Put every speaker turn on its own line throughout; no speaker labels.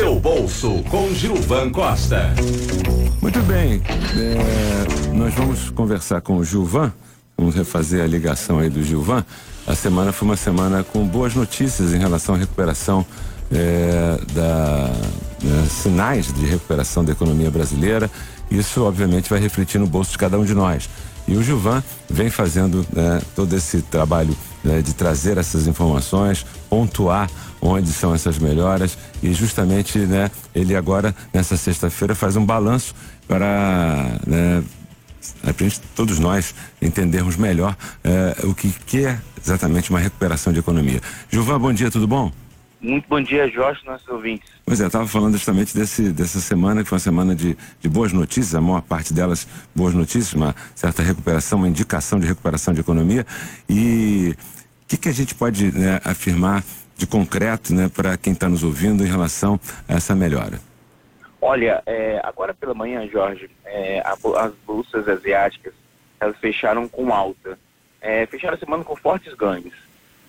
Seu bolso com Gilvan Costa.
Muito bem, é, nós vamos conversar com o Gilvan, vamos refazer a ligação aí do Gilvan. A semana foi uma semana com boas notícias em relação à recuperação é, da é, sinais de recuperação da economia brasileira. Isso, obviamente, vai refletir no bolso de cada um de nós. E o Gilvan vem fazendo né, todo esse trabalho né, de trazer essas informações, pontuar onde são essas melhoras e justamente né, ele agora, nessa sexta-feira, faz um balanço para né, todos nós entendermos melhor eh, o que, que é exatamente uma recuperação de economia. Gilvan, bom dia, tudo bom?
Muito bom dia, Jorge, nossos ouvintes.
Pois é, eu estava falando justamente desse, dessa semana, que foi uma semana de, de boas notícias, a maior parte delas boas notícias, uma certa recuperação, uma indicação de recuperação de economia. E o que, que a gente pode né, afirmar de concreto né, para quem está nos ouvindo em relação a essa melhora?
Olha, é, agora pela manhã, Jorge, é, a, as bolsas asiáticas elas fecharam com alta. É, fecharam a semana com fortes ganhos.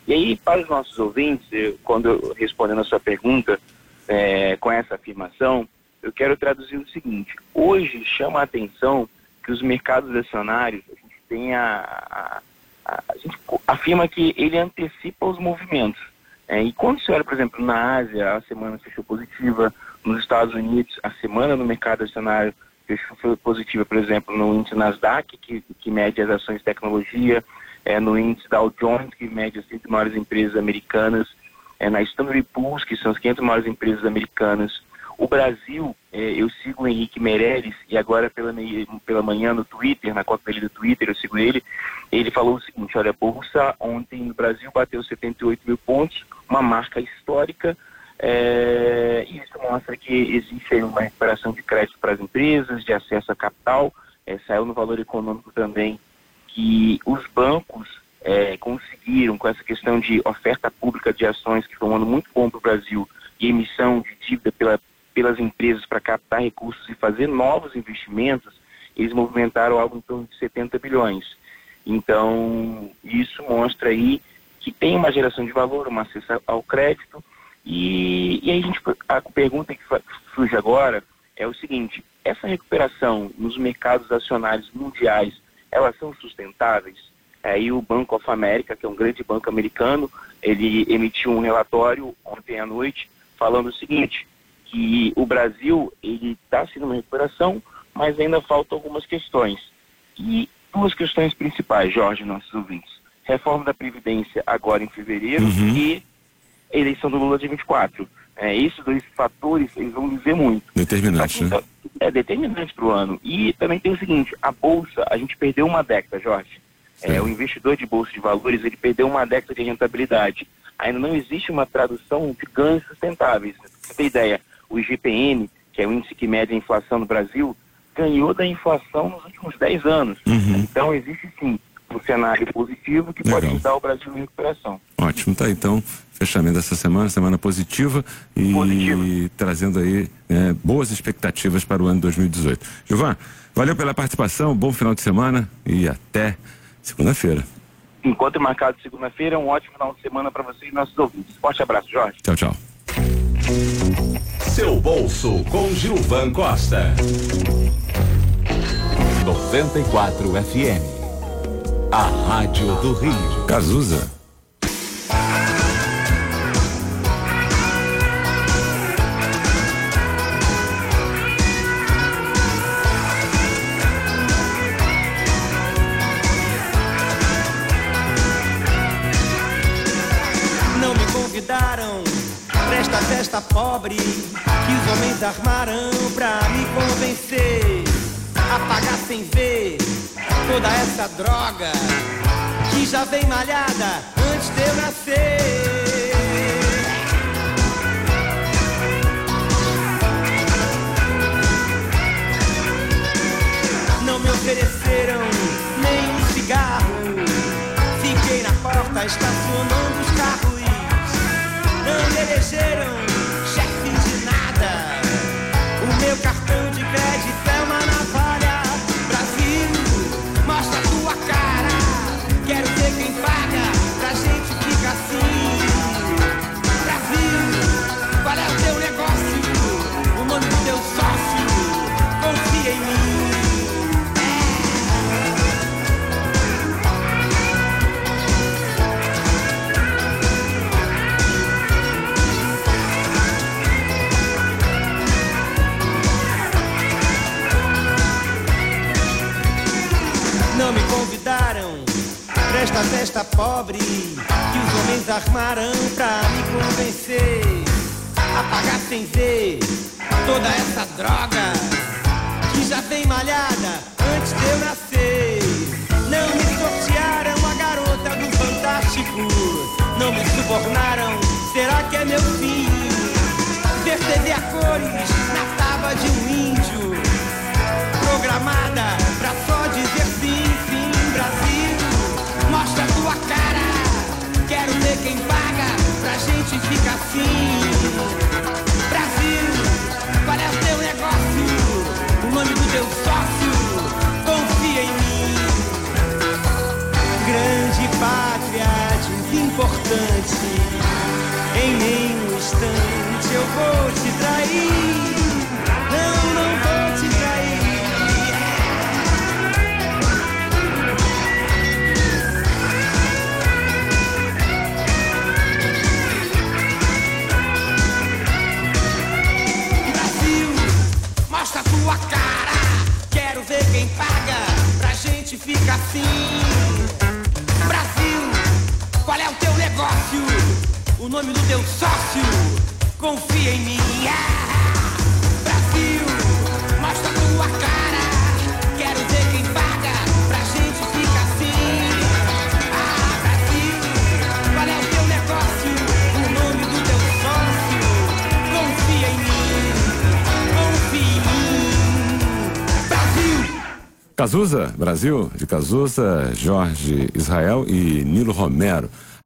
E aí, para os nossos ouvintes, eu, quando respondendo a sua pergunta é, com essa afirmação, eu quero traduzir o seguinte: hoje chama a atenção que os mercados acionários, a gente tem a, a, a, a gente afirma que ele antecipa os movimentos. É, e quando você olha, por exemplo, na Ásia, a semana fechou positiva, nos Estados Unidos, a semana no mercado acionário fechou positiva, por exemplo, no índice Nasdaq, que, que mede as ações de tecnologia, é, no índice Dow Jones, que mede as 100 maiores empresas americanas, é, na Standard Poor's, que são as 500 maiores empresas americanas. O Brasil, é, eu sigo o Henrique Meirelles, e agora pela, pela manhã no Twitter, na conta dele do Twitter, eu sigo ele, ele falou o seguinte, olha, a Bolsa ontem no Brasil bateu 78 mil pontos, uma marca histórica, é, isso mostra que existe uma recuperação de crédito para as empresas, de acesso a capital, é, saiu no valor econômico também que os bancos é, conseguiram, com essa questão de oferta pública de ações, que foi um ano muito bom para o Brasil, e emissão de dívida pela, pelas empresas para captar recursos e fazer novos investimentos, eles movimentaram algo em torno de 70 bilhões. Então, isso mostra aí que tem uma geração de valor, uma acesso ao crédito, e, e aí a, gente, a pergunta que surge agora é o seguinte, essa recuperação nos mercados acionários mundiais elas são sustentáveis? Aí o Banco of America, que é um grande banco americano, ele emitiu um relatório ontem à noite falando o seguinte, que o Brasil ele está sendo uma recuperação, mas ainda faltam algumas questões. E duas questões principais, Jorge, nossos ouvintes. Reforma da Previdência agora em fevereiro uhum. e eleição do Lula de 24. É, esses dois fatores, eles vão dizer muito.
Determinante, né?
É determinante para o ano. E também tem o seguinte, a Bolsa, a gente perdeu uma década, Jorge. É, o investidor de Bolsa de Valores, ele perdeu uma década de rentabilidade. Ainda não existe uma tradução de ganhos sustentáveis. Pra você ter ideia, o IGPM, que é o índice que mede a inflação no Brasil, ganhou da inflação nos últimos 10 anos. Uhum. Então existe sim um cenário positivo que Legal. pode ajudar o Brasil em recuperação.
Ótimo, tá então fechamento dessa semana, semana positiva e Positivo. trazendo aí é, boas expectativas para o ano 2018. Gilvan, valeu pela participação, bom final de semana e até segunda-feira.
Encontro marcado segunda-feira, um ótimo final de semana para você e nossos ouvintes. Forte abraço, Jorge.
Tchau, tchau.
Seu bolso com Gilvan Costa. 94 FM. A Rádio do Rio.
Cazuza.
Pobre que os homens armaram pra me convencer a pagar sem ver toda essa droga que já vem malhada antes de eu nascer. Não me ofereceram nem um cigarro. Fiquei na porta estacionando Festa pobre que os homens armaram pra me convencer a pagar sem ver toda essa droga que já vem malhada antes de eu nascer. Não me sortearam a garota do Fantástico, não me subornaram. Será que é meu fim? Ver TV a cores tua cara. Quero ver quem paga pra gente ficar assim. Brasil, qual é o teu negócio? O nome do teu sócio? Confia em mim.
Cazuza, Brasil, de Cazuza, Jorge Israel e Nilo Romero.